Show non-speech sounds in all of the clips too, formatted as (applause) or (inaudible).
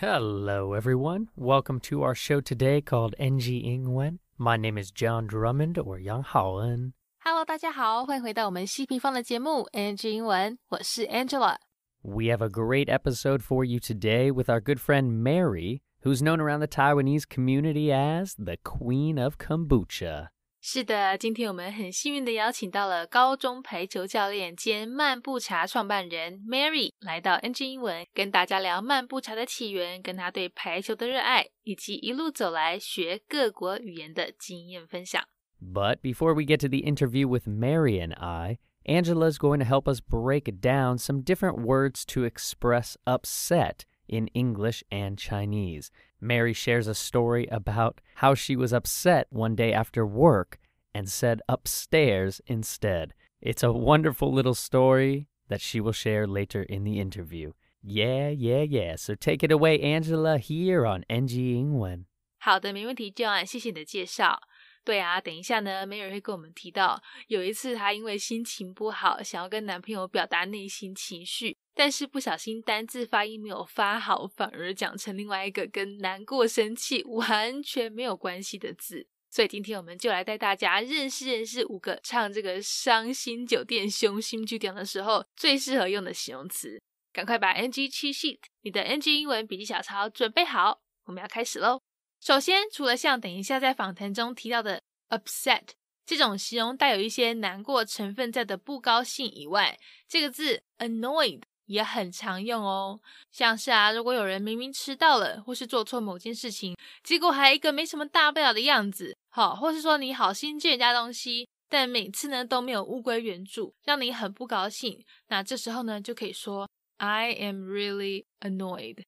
Hello, everyone. Welcome to our show today called NG Ingwen. My name is John Drummond or Yang Haoen. Hello，大家好，欢迎回到我们希平方的节目 NG 英文，我是 Angela。We have a great episode for you today with our good friend Mary, who's known around the Taiwanese community as the Queen of Kombucha. 是的，今天我们很幸运的邀请到了高中排球教练兼漫步茶创办人 Mary 来到 NG 英文，跟大家聊漫步茶的起源，跟她对排球的热爱，以及一路走来学各国语言的经验分享。 But before we get to the interview with Mary and I, Angela is going to help us break down some different words to express upset in English and Chinese. Mary shares a story about how she was upset one day after work and said upstairs instead. It's a wonderful little story that she will share later in the interview. Yeah, yeah, yeah. So take it away, Angela, here on NG 英文。好的，没问题，John，谢谢你的介绍。 对啊，等一下呢，梅尔会跟我们提到，有一次她因为心情不好，想要跟男朋友表达内心情绪，但是不小心单字发音没有发好，反而讲成另外一个跟难过、生气完全没有关系的字。所以今天我们就来带大家认识认识五个唱这个伤心酒店凶心剧点的时候最适合用的形容词。赶快把 NG 七 sheet 你的 NG 英文笔记小抄准备好，我们要开始喽。首先，除了像等一下在访谈中提到的 upset 这种形容带有一些难过成分在的不高兴以外，这个字 annoyed 也很常用哦。像是啊，如果有人明明迟到了，或是做错某件事情，结果还一个没什么大不了的样子，好，或是说你好心借人家东西，但每次呢都没有物归原主，让你很不高兴，那这时候呢就可以说 I am really annoyed。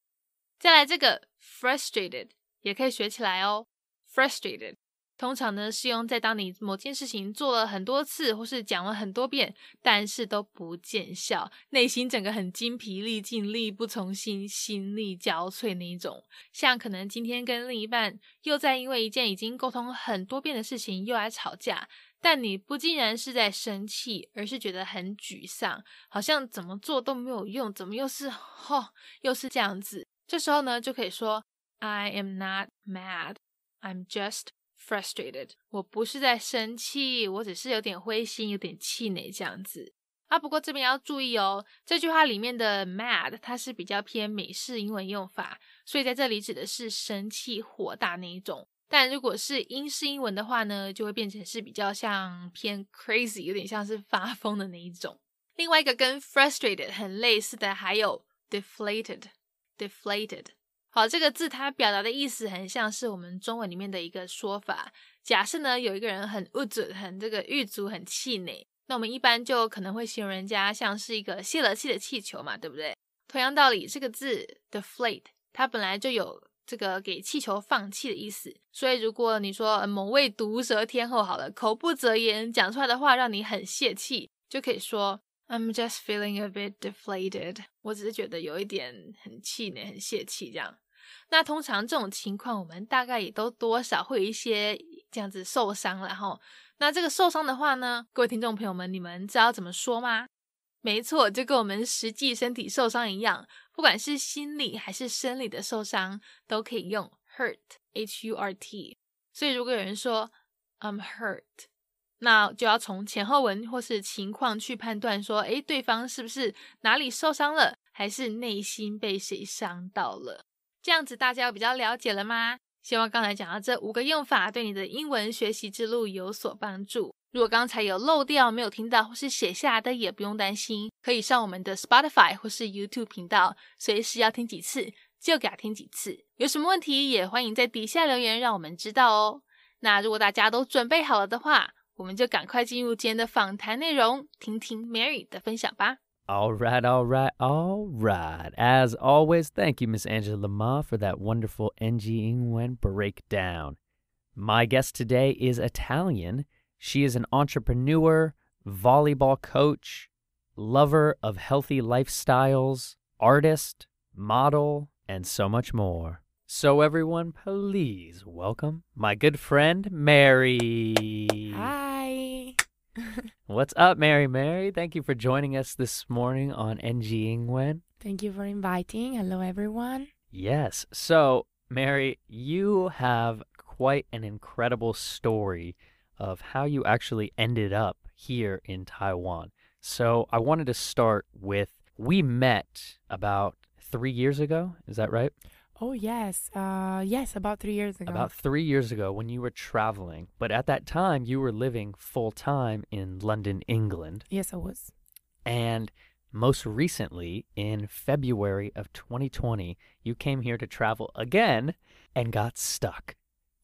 再来这个 frustrated。也可以学起来哦。Frustrated 通常呢是用在当你某件事情做了很多次，或是讲了很多遍，但是都不见效，内心整个很精疲力尽、力不从心、心力交瘁那一种。像可能今天跟另一半又在因为一件已经沟通很多遍的事情又来吵架，但你不竟然是在生气，而是觉得很沮丧，好像怎么做都没有用，怎么又是吼、(laughs) 又是这样子？这时候呢就可以说。I am not mad. I'm just frustrated. 我不是在生气，我只是有点灰心，有点气馁这样子。啊，不过这边要注意哦，这句话里面的 mad 它是比较偏美式英文用法，所以在这里指的是生气、火大那一种。但如果是英式英文的话呢，就会变成是比较像偏 crazy，有点像是发疯的那一种。另外一个跟 frustrated 很类似的还有 deflated，deflated。好，这个字它表达的意思很像是我们中文里面的一个说法。假设呢有一个人很无助、很这个狱卒、很气馁，那我们一般就可能会形容人家像是一个泄了气的气球嘛，对不对？同样道理，这个字 deflate 它本来就有这个给气球放气的意思。所以如果你说某位毒舌天后好了，口不择言，讲出来的话让你很泄气，就可以说 I'm just feeling a bit deflated。我只是觉得有一点很气馁、很泄气这样。那通常这种情况，我们大概也都多少会有一些这样子受伤了哈。那这个受伤的话呢，各位听众朋友们，你们知道怎么说吗？没错，就跟我们实际身体受伤一样，不管是心理还是生理的受伤，都可以用 hurt，h u r t。所以如果有人说 I'm hurt，那就要从前后文或是情况去判断说，诶，对方是不是哪里受伤了，还是内心被谁伤到了？这样子大家比较了解了吗？希望刚才讲到这五个用法对你的英文学习之路有所帮助。如果刚才有漏掉、没有听到或是写下来的，也不用担心，可以上我们的 Spotify 或是 YouTube 频道，随时要听几次就给他听几次。有什么问题也欢迎在底下留言，让我们知道哦。那如果大家都准备好了的话，我们就赶快进入今天的访谈内容，听听 Mary 的分享吧。 All right, all right, all right. As always, thank you, Miss Angela Ma, for that wonderful NG Ingwen breakdown. My guest today is Italian. She is an entrepreneur, volleyball coach, lover of healthy lifestyles, artist, model, and so much more. So, everyone, please welcome my good friend, Mary. Hi. (laughs) What's up, Mary Mary? Thank you for joining us this morning on NG Ingwen. Thank you for inviting. Hello, everyone. Yes. So, Mary, you have quite an incredible story of how you actually ended up here in Taiwan. So, I wanted to start with we met about three years ago. Is that right? Oh yes, uh, yes, about three years ago. About three years ago when you were traveling. But at that time, you were living full time in London, England. yes, I was. And most recently, in February of 2020, you came here to travel again and got stuck.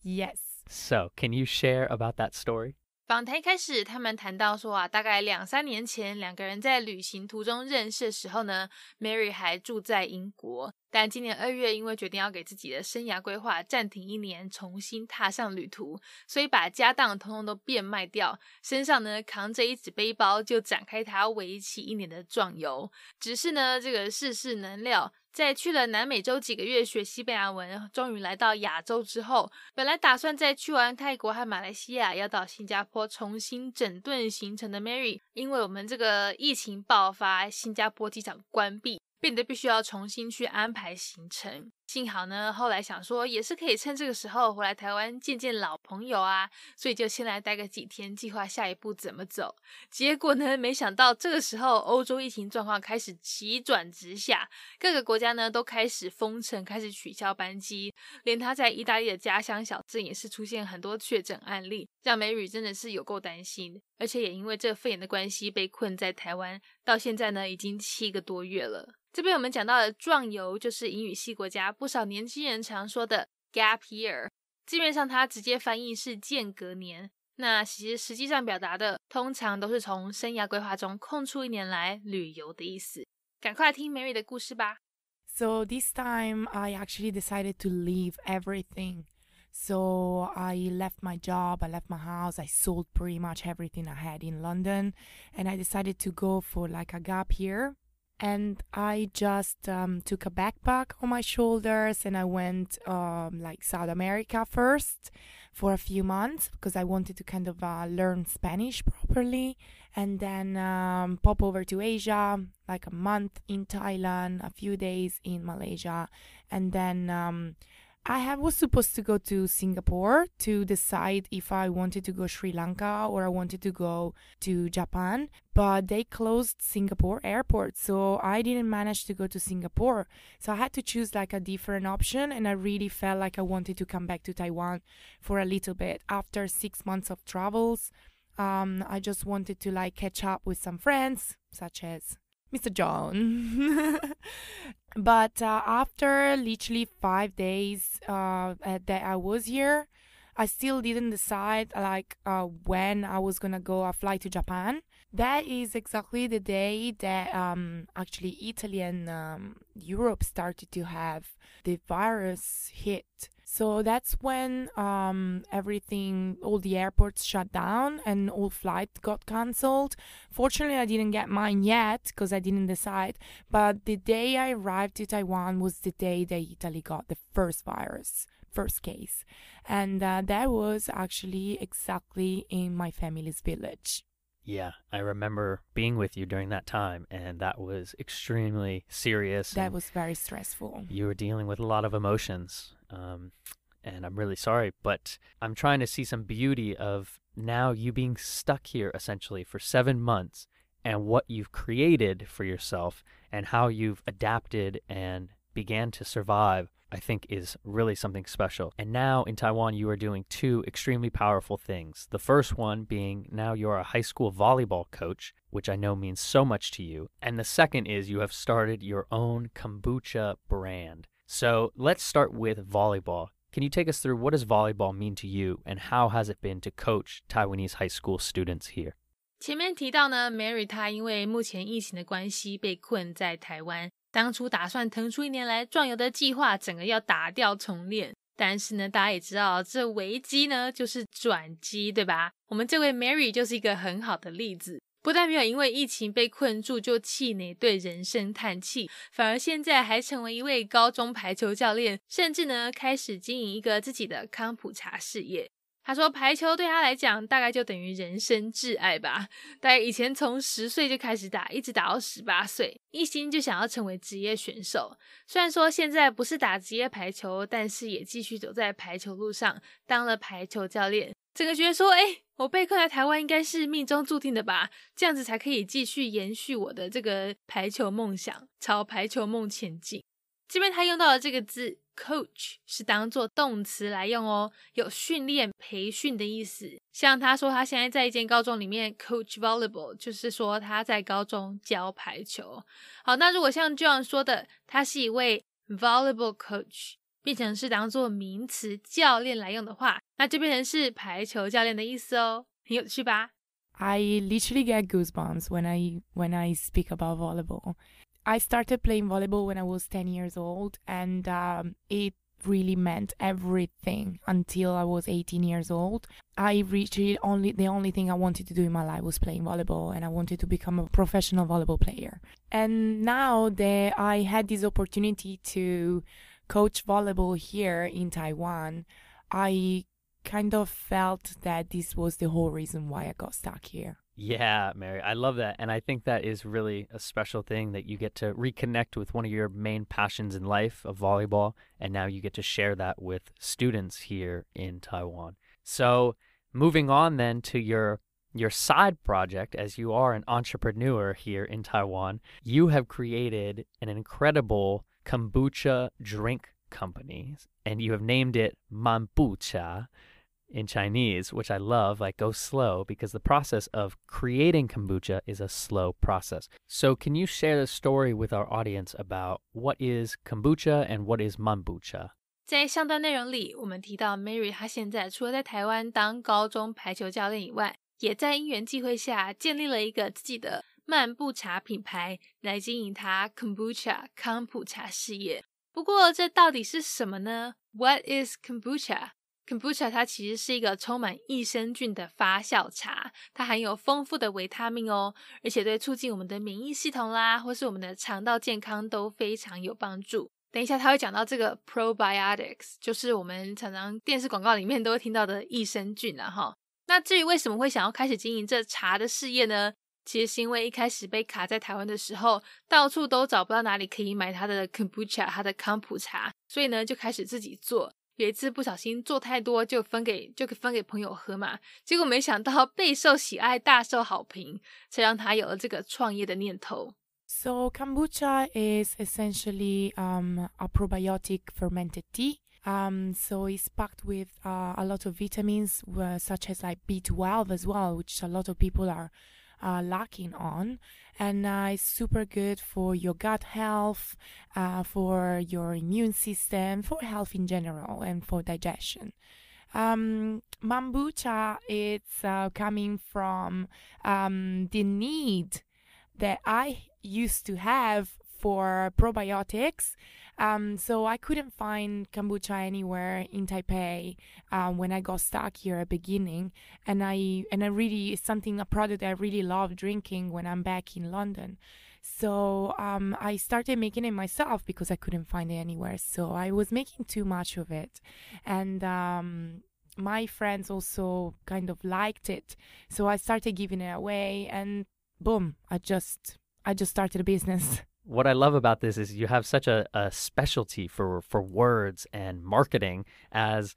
Yes. So, can you share about that story? 访谈一开始，他们谈到说啊，大概两三年前，两个人在旅行途中认识的时候呢，Mary 还住在英国， 但今年二月因为决定要给自己的生涯规划暂停一年，重新踏上旅途，所以把家当统统都变卖掉，身上呢扛着一纸背包，就展开他为期一年的壮游。只是呢，这个世事难料。在去了南美洲几个月学西班牙文，终于来到亚洲之后，本来打算在去完泰国和马来西亚，要到新加坡重新整顿行程的 Mary，因为我们这个疫情爆发，新加坡机场关闭。变得必须要重新去安排行程。幸好呢，后来想说也是可以趁这个时候回来台湾见见老朋友啊，所以就先来待个几天，计划下一步怎么走。结果呢，没想到这个时候欧洲疫情状况开始急转直下，各个国家呢都开始封城，开始取消班机，连他在意大利的家乡小镇也是出现很多确诊案例，让梅雨真的是有够担心。而且也因为这肺炎的关系，被困在台湾，到现在呢已经七个多月了。这边我们讲到的壮游，就是英语系国家少年轻人常说的 gap year，字面上它直接翻译是间隔年，那其实实际上表达的通常都是从生涯规划中空出一年来旅游的意思。赶快听 Mary 的故事吧。So this time I actually decided to leave everything. So I left my job, I left my house, I sold pretty much everything I had in London, and I decided to go for like a gap year and I just um, took a backpack on my shoulders and I went um, like South America first for a few months because I wanted to kind of uh, learn Spanish properly and then um, pop over to Asia like a month in Thailand, a few days in Malaysia, and then um, I have, was supposed to go to Singapore to decide if I wanted to go Sri Lanka or I wanted to go to Japan, but they closed Singapore airport, so I didn't manage to go to Singapore. So I had to choose like a different option, and I really felt like I wanted to come back to Taiwan for a little bit after six months of travels. Um, I just wanted to like catch up with some friends, such as Mr. John. (laughs) but uh, after literally five days uh, that I was here, I still didn't decide like uh, when I was gonna go a fly to Japan. That is exactly the day that um, actually Italy and um, Europe started to have the virus hit. So that's when um, everything, all the airports shut down and all flights got cancelled. Fortunately, I didn't get mine yet because I didn't decide. But the day I arrived to Taiwan was the day that Italy got the first virus, first case. And uh, that was actually exactly in my family's village. Yeah, I remember being with you during that time, and that was extremely serious. That was very stressful. You were dealing with a lot of emotions, um, and I'm really sorry, but I'm trying to see some beauty of now you being stuck here essentially for seven months and what you've created for yourself and how you've adapted and began to survive I think is really something special. And now in Taiwan, you are doing two extremely powerful things. The first one being now you're a high school volleyball coach, which I know means so much to you. And the second is you have started your own kombucha brand. So let's start with volleyball. Can you take us through what does volleyball mean to you and how has it been to coach Taiwanese high school students here? 前面提到呢，Mary 她因为目前疫情的关系被困在台湾，当初打算腾出一年来壮游的计划，整个要打掉重练。但是呢，大家也知道，这危机呢就是转机，对吧？我们这位 Mary 就是一个很好的例子， 不但没有因为疫情被困住就气馁，对人生叹气，反而现在还成为一位高中排球教练，甚至呢开始经营一个自己的康普茶事业。他说排球对他来讲大概就等于人生挚爱吧。大概以前从十岁就开始打，一直打到十八岁，一心就想要成为职业选手。虽然说现在不是打职业排球，但是也继续走在排球路上，当了排球教练。整个觉得说，哎，我被困在台湾应该是命中注定的吧？这样子才可以继续延续我的这个排球梦想，朝排球梦前进。这边他用到的这个字。Coach 是当做动词来用哦，有训练、培训的意思。像他说他现在在一间高中里面 coach volleyball，就是说他在高中教排球。好，那如果像 John 说的，他是一位 volleyball coach，变成是当做名词教练来用的话，那就变成是排球教练的意思哦，很有趣吧？I literally get goosebumps when I when I speak about volleyball. I started playing volleyball when I was 10 years old, and um, it really meant everything until I was 18 years old. I reached only the only thing I wanted to do in my life was playing volleyball, and I wanted to become a professional volleyball player. And now that I had this opportunity to coach volleyball here in Taiwan, I kind of felt that this was the whole reason why I got stuck here. Yeah, Mary, I love that. And I think that is really a special thing that you get to reconnect with one of your main passions in life of volleyball. And now you get to share that with students here in Taiwan. So, moving on then to your your side project as you are an entrepreneur here in Taiwan, you have created an incredible kombucha drink company and you have named it Manbucha in Chinese, which I love, like go slow, because the process of creating kombucha is a slow process. So, can you share the story with our audience about what is kombucha and what is manbucha? 在上段内容里，我们提到 Mary，她现在除了在台湾当高中排球教练以外，也在因缘际会下建立了一个自己的 漫步茶品牌，来经营她 kombucha 康普茶事业。不过，这到底是什么呢？What is kombucha？Kombucha 它其实是一个充满益生菌的发酵茶，它含有丰富的维他命哦，而且对促进我们的免疫系统啦，或是我们的肠道健康都非常有帮助。等一下他会讲到这个 probiotics，就是我们常常电视广告里面都会听到的益生菌啊哈。那至于为什么会想要开始经营这茶的事业呢？其实是因为一开始被卡在台湾的时候，到处都找不到哪里可以买它的 Kombucha，它的康普茶，所以呢就开始自己做。有一次不小心做太多，就分给就分给朋友喝嘛，结果没想到备受喜爱，大受好评，才让他有了这个创业的念头。So kombucha is essentially um, a probiotic fermented tea. Um, so it's packed with uh, a lot of vitamins, uh, such as like B12 as well, which a lot of people are uh, lacking on. And uh, it's super good for your gut health, uh, for your immune system, for health in general, and for digestion. Um, mambucha it's uh, coming from um, the need that I used to have for probiotics um, so I couldn't find kombucha anywhere in Taipei um, when I got stuck here at beginning, and I and I really it's something a product I really love drinking when I'm back in London. So um, I started making it myself because I couldn't find it anywhere. So I was making too much of it, and um, my friends also kind of liked it. So I started giving it away, and boom, I just I just started a business. (laughs) what I love about this is you have such a, a specialty for for words and marketing as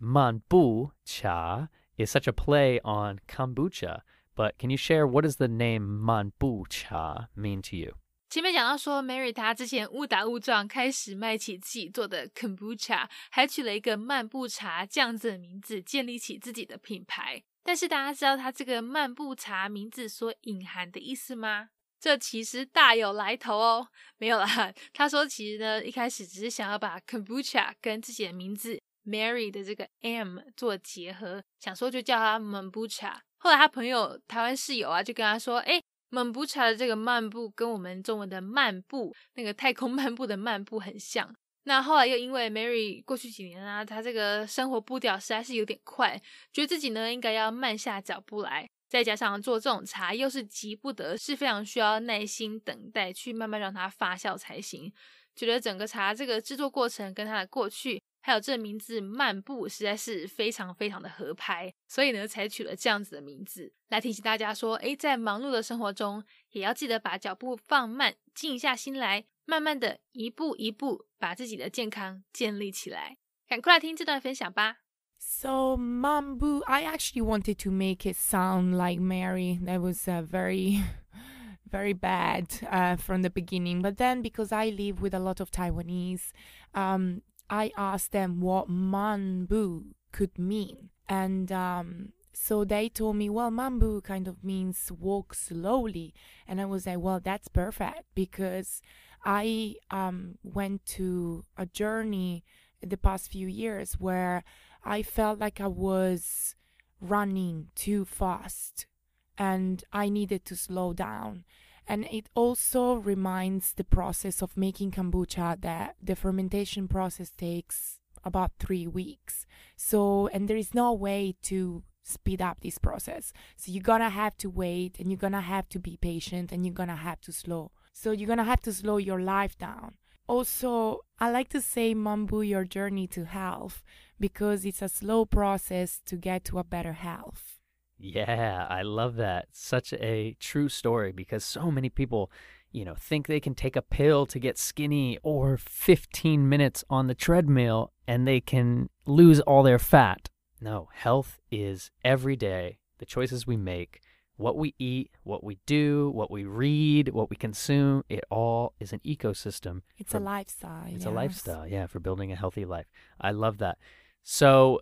manbu cha is such a play on kombucha. But can you share what does the name mambucha mean to you? 前面讲到说，Mary 她之前误打误撞开始卖起自己做的 kombucha，还取了一个漫步茶这样子的名字，建立起自己的品牌。但是大家知道它这个漫步茶名字所隐含的意思吗？这其实大有来头哦，没有啦。他说，其实呢，一开始只是想要把 kombucha 跟自己的名字 Mary 的这个 M 做结合，想说就叫他 m a m b u c h a 后来他朋友台湾室友啊，就跟他说，哎 m a m b u c h a 的这个漫步跟我们中文的漫步，那个太空漫步的漫步很像。那后来又因为 Mary 过去几年啊，她这个生活步调实在是有点快，觉得自己呢应该要慢下脚步来。再加上做这种茶又是急不得，是非常需要耐心等待，去慢慢让它发酵才行。觉得整个茶这个制作过程跟它的过去，还有这名字“漫步”实在是非常非常的合拍，所以呢，才取了这样子的名字，来提醒大家说，诶，在忙碌的生活中，也要记得把脚步放慢，静下心来，慢慢的一步一步把自己的健康建立起来。赶快来听这段分享吧。So Mambu, I actually wanted to make it sound like Mary. That was uh, very, (laughs) very bad uh, from the beginning. But then, because I live with a lot of Taiwanese, um, I asked them what Mambu could mean, and um, so they told me, well, Mambu kind of means walk slowly, and I was like, well, that's perfect because I um, went to a journey the past few years where I felt like I was running too fast and I needed to slow down. And it also reminds the process of making kombucha that the fermentation process takes about three weeks. So, and there is no way to speed up this process. So, you're gonna have to wait and you're gonna have to be patient and you're gonna have to slow. So, you're gonna have to slow your life down. Also, I like to say Mambu your journey to health because it's a slow process to get to a better health. Yeah, I love that. Such a true story because so many people, you know, think they can take a pill to get skinny or 15 minutes on the treadmill and they can lose all their fat. No, health is every day, the choices we make, what we eat, what we do, what we read, what we consume, it all is an ecosystem. It's for, a lifestyle. It's yes. a lifestyle, yeah, for building a healthy life. I love that. So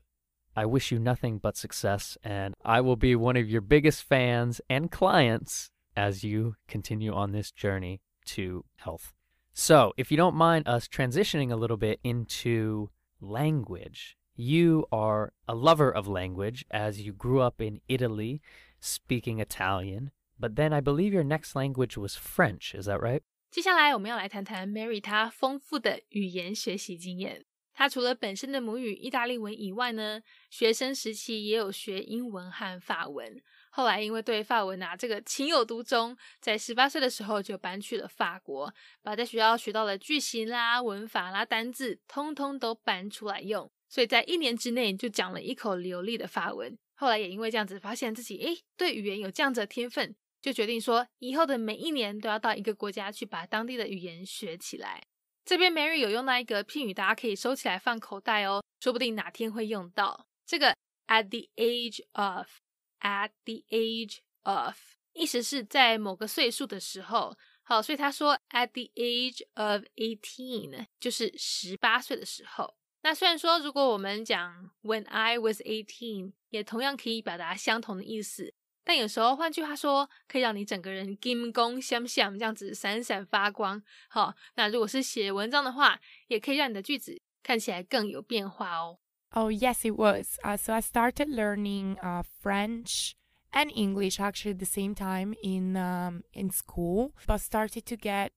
I wish you nothing but success, and I will be one of your biggest fans and clients as you continue on this journey to health. So, if you don't mind us transitioning a little bit into language, you are a lover of language as you grew up in Italy speaking Italian, but then I believe your next language was French. Is that right? 接下来我们要来谈谈 Mary 她丰富的语言学习经验。 他除了本身的母语意大利文以外呢，学生时期也有学英文和法文。后来因为对法文啊这个情有独钟，在十八岁的时候就搬去了法国，把在学校学到的句型啦、文法啦、单字，通通都搬出来用。所以在一年之内就讲了一口流利的法文。后来也因为这样子，发现自己诶对语言有这样子的天分，就决定说以后的每一年都要到一个国家去把当地的语言学起来。这边 Mary 有用到一个片语，大家可以收起来放口袋哦，说不定哪天会用到。这个 at the age of，at the age of，意思是在某个岁数的时候。好，所以他说 at the age of eighteen，就是十八岁的时候。那虽然说如果我们讲 when I was eighteen，也同样可以表达相同的意思。但有时候，换句话说，可以让你整个人金光闪闪，这样子闪闪发光。好，那如果是写文章的话，也可以让你的句子看起来更有变化哦。Oh yes, it was. Uh, so I started learning uh, French and English actually at the same time in um, in school, but started to get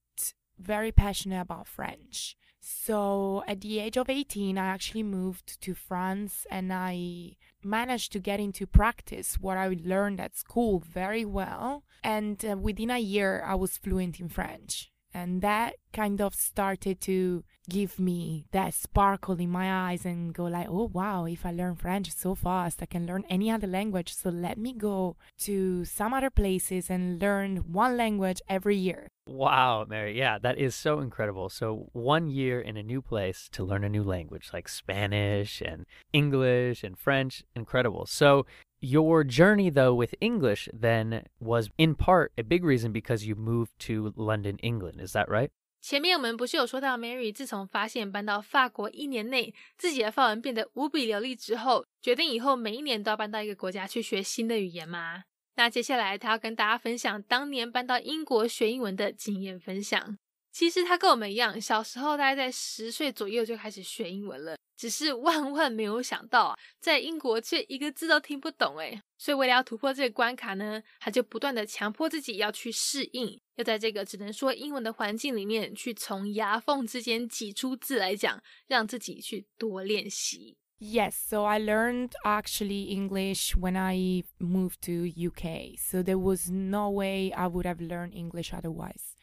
very passionate about French. So at the age of 18, I actually moved to France and I managed to get into practice what I learned at school very well. And uh, within a year, I was fluent in French. And that kind of started to give me that sparkle in my eyes and go like, oh wow, if I learn French so fast, I can learn any other language. So let me go to some other places and learn one language every year. Wow, Mary. Yeah, that is so incredible. So, one year in a new place to learn a new language like Spanish and English and French, incredible. So, your journey, though, with English then was in part a big reason because you moved to London, England. Is that right? 前面我们不是有说到，Mary 自从发现搬到法国一年内，自己的法文变得无比流利之后，决定以后每一年都要搬到一个国家去学新的语言吗？那接下来他要跟大家分享当年搬到英国学英文的经验分享。其实他跟我们一样，小时候大概在十岁左右就开始学英文了， 只是万万没有想到啊，在英国却一个字都听不懂诶所以为了要突破这个关卡呢，他就不断的强迫自己要去适应，要在这个只能说英文的环境里面，去从牙缝之间挤出字来讲，让自己去多练习。Yes, so I learned actually English when I moved to UK. So there was no way I would have learned English otherwise.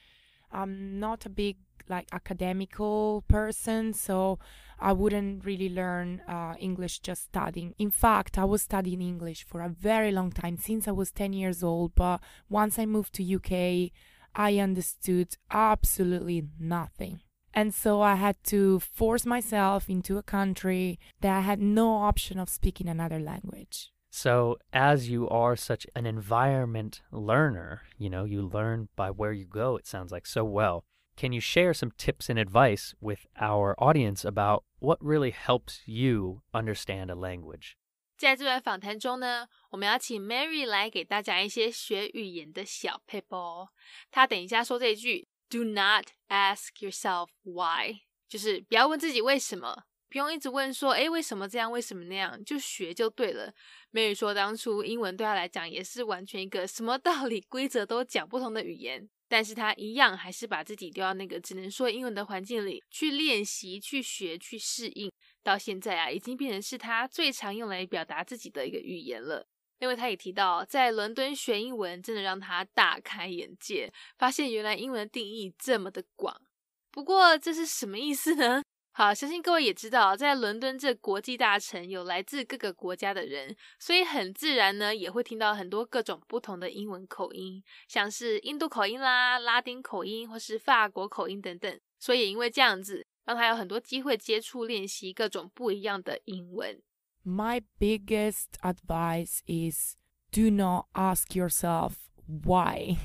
I'm not a big like academical person, so I wouldn't really learn uh, English just studying. In fact, I was studying English for a very long time since I was 10 years old, but once I moved to UK, I understood absolutely nothing. And so I had to force myself into a country that I had no option of speaking another language. So, as you are such an environment learner, you know, you learn by where you go, it sounds like so well. Can you share some tips and advice with our audience about what really helps you understand a language? 在这段访谈中呢，我们要请 Mary 来给大家一些学语言的小 paper。她等一下说这一句：“Do not ask yourself why”，就是不要问自己为什么，不用一直问说，诶，为什么这样，为什么那样，就学就对了。Mary 说，当初英文对她来讲也是完全一个什么道理、规则都讲不通的语言， 但是他一样还是把自己丢到那个只能说英文的环境里去练习、去学、去适应，到现在啊，已经变成是他最常用来表达自己的一个语言了。因为他也提到，在伦敦学英文真的让他大开眼界，发现原来英文的定义这么的广。不过这是什么意思呢？好，相信各位也知道，在伦敦这国际大城有来自各个国家的人，所以很自然呢，也会听到很多各种不同的英文口音，像是印度口音啦、拉丁口音或是法国口音等等。所以因为这样子，让他有很多机会接触练习各种不一样的英文。My biggest advice is do not ask yourself why.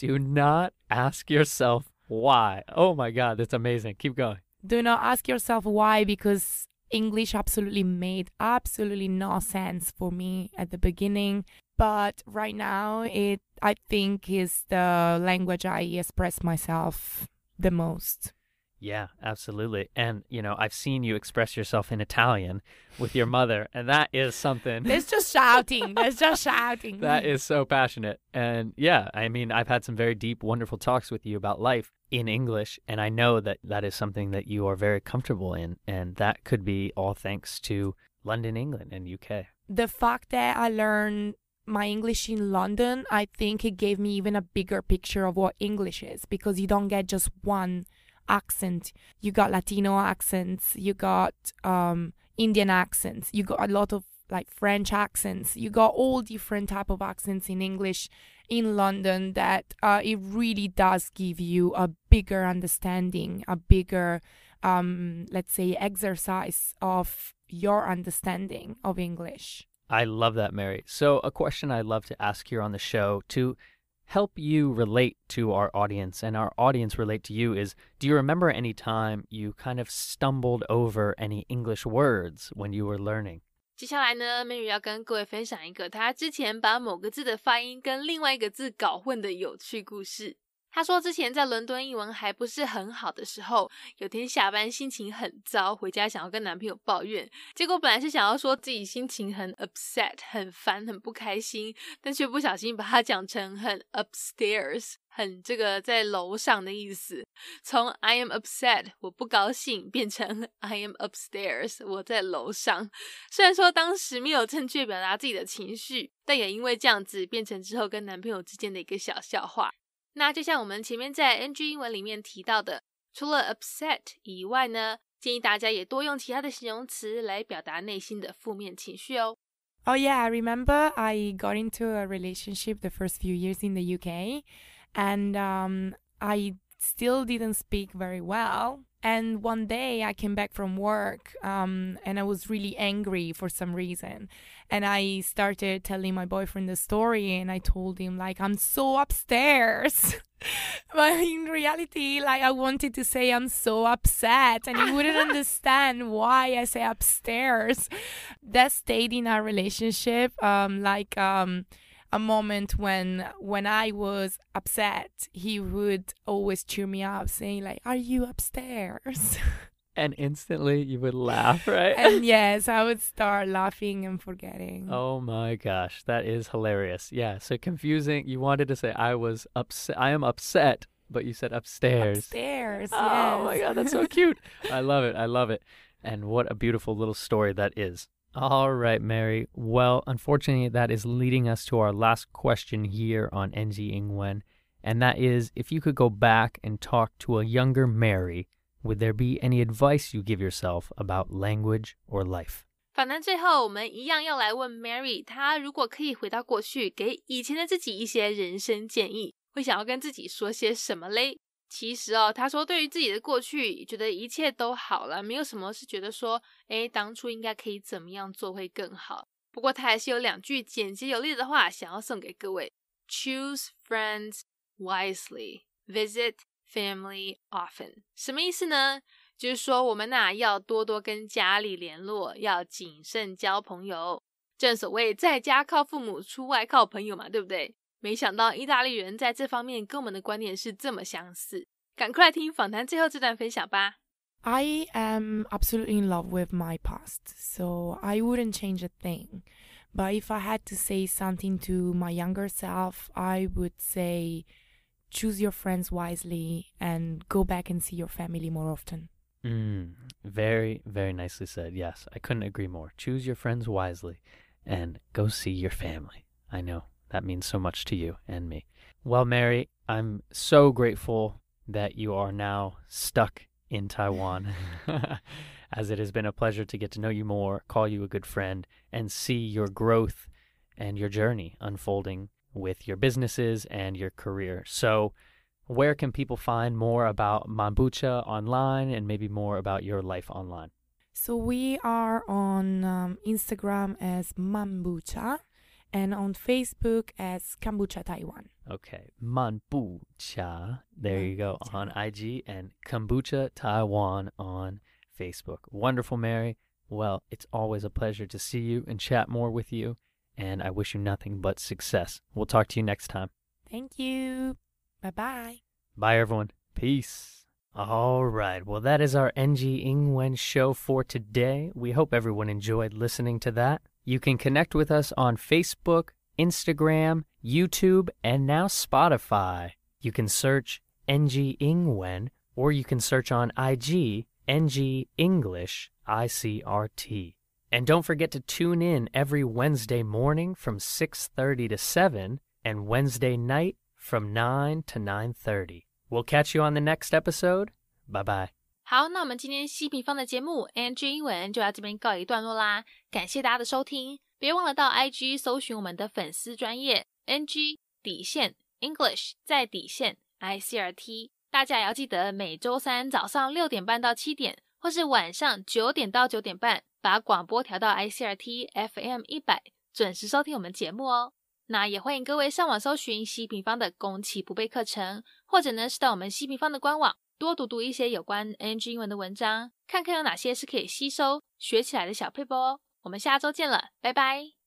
Do not ask yourself why. Oh my God, that's amazing. Keep going do not ask yourself why because English absolutely made absolutely no sense for me at the beginning. But right now, it I think is the language I express myself the most. Yeah, absolutely. And, you know, I've seen you express yourself in Italian with your mother, and that is something. It's just shouting. It's just (laughs) shouting. that is so passionate. And yeah, I mean, I've had some very deep, wonderful talks with you about life in English, and I know that that is something that you are very comfortable in, and that could be all thanks to London, England, and UK. The fact that I learned my English in London, I think it gave me even a bigger picture of what English is because you don't get just one accent. You got Latino accents, you got um, Indian accents, you got a lot of like French accents. You got all different type of accents in English in London that uh, it really does give you a bigger understanding, a bigger, um, let's say, exercise of your understanding of English. I love that, Mary. So, a question I love to ask here on the show to help you relate to our audience and our audience relate to you is do you remember any time you kind of stumbled over any English words when you were learning? 接下来呢，Mary 要跟各位分享一个她之前把某个字的发音跟另外一个字搞混的有趣故事。她说，之前在伦敦英文还不是很好的时候，有天下班心情很糟，回家想要跟男朋友抱怨，结果本来是想要说自己心情很 upset、很烦、很不开心，但却不小心把它讲成很 upstairs，很这个在楼上的意思。从 I am upset 我不高兴，变成 I am upstairs 我在楼上。虽然说当时没有正确表达自己的情绪，但也因为这样子，变成之后跟男朋友之间的一个小笑话。那就像我们前面在 NG 英文里面提到的，除了 upset 以外呢，建议大家也多用其他的形容词来表达内心的负面情绪哦。Oh yeah, I remember I got into a relationship the first few years in the UK, and um, I still didn't speak very well. And one day I came back from work um, and I was really angry for some reason. And I started telling my boyfriend the story and I told him, like, I'm so upstairs. (laughs) but in reality, like, I wanted to say I'm so upset and he wouldn't (laughs) understand why I say upstairs. That stayed in our relationship. Um, like, um, a moment when when I was upset, he would always cheer me up, saying like, "Are you upstairs?" (laughs) And instantly you would laugh, right? and (laughs) yes, I would start laughing and forgetting. Oh my gosh, that is hilarious. Yeah, so confusing. You wanted to say I was upset. I am upset, but you said upstairs. Upstairs. Oh yes. my god, that's so cute. (laughs) I love it. I love it. And what a beautiful little story that is. All right, Mary. Well, unfortunately, that is leading us to our last question here on NG Ingwen, and that is if you could go back and talk to a younger Mary, would there be any advice you give yourself about language or life? 反正最后我们一样要来问 Mary，她如果可以回到过去，给以前的自己一些人生建议，会想要跟自己说些什么嘞？其实哦，他说对于自己的过去，觉得一切都好了，没有什么是觉得说，哎，当初应该可以怎么样做会更好。不过他还是有两句简洁有力的话想要送给各位：Choose friends wisely, visit family often。什么意思呢？就是说，我们呐要多多跟家里联络，要谨慎交朋友。正所谓在家靠父母，出外靠朋友嘛，对不对？没想到意大利人在这方面跟我们的观念是这么相似。赶快来听访谈最后这段分享吧。I am absolutely in love with my past, so I wouldn't change a thing. But if I had to say something to my younger self, I would say choose your friends wisely and go back and see your family more often. Mm, very, very nicely said. Yes, I couldn't agree more. Choose your friends wisely and go see your family. I know that means so much to you and me. Well, Mary, I'm so grateful that you are now stuck in Taiwan, (laughs) as it has been a pleasure to get to know you more, call you a good friend, and see your growth and your journey unfolding with your businesses and your career. So, where can people find more about Mambucha online and maybe more about your life online? So we are on um, Instagram as Mambucha and on Facebook as Kombucha Taiwan. Okay, Mambucha. There you go on IG and Kombucha Taiwan on Facebook. Wonderful, Mary. Well, it's always a pleasure to see you and chat more with you, and I wish you nothing but success. We'll talk to you next time. Thank you. Bye bye. Bye, everyone. Peace. All right. Well, that is our NG Ingwen show for today. We hope everyone enjoyed listening to that. You can connect with us on Facebook, Instagram, YouTube, and now Spotify. You can search NG Ingwen or you can search on IG NG English ICRT. And don't forget to tune in every Wednesday morning from 6:30 to 7 and Wednesday night from 9 to 9:30. We'll catch you on the next episode. Bye bye. 好，那我们今天西平方的节目 NG 英文就到这边告一段落啦。感谢大家的收听，别忘了到 IG 搜寻我们的粉丝专业 NG 底线 English 在底线 ICRT。大家也要记得每周三早上六点半到七点，或是晚上九点到九点半，把广播调到 ICRT FM 一百，准时收听我们节目哦。那也欢迎各位上网搜寻西平方的攻其不备课程，或者呢是到我们西平方的官网多读读一些有关 NG 英文的文章，看看有哪些是可以吸收学起来的小配播哦。我们下周见了，拜拜。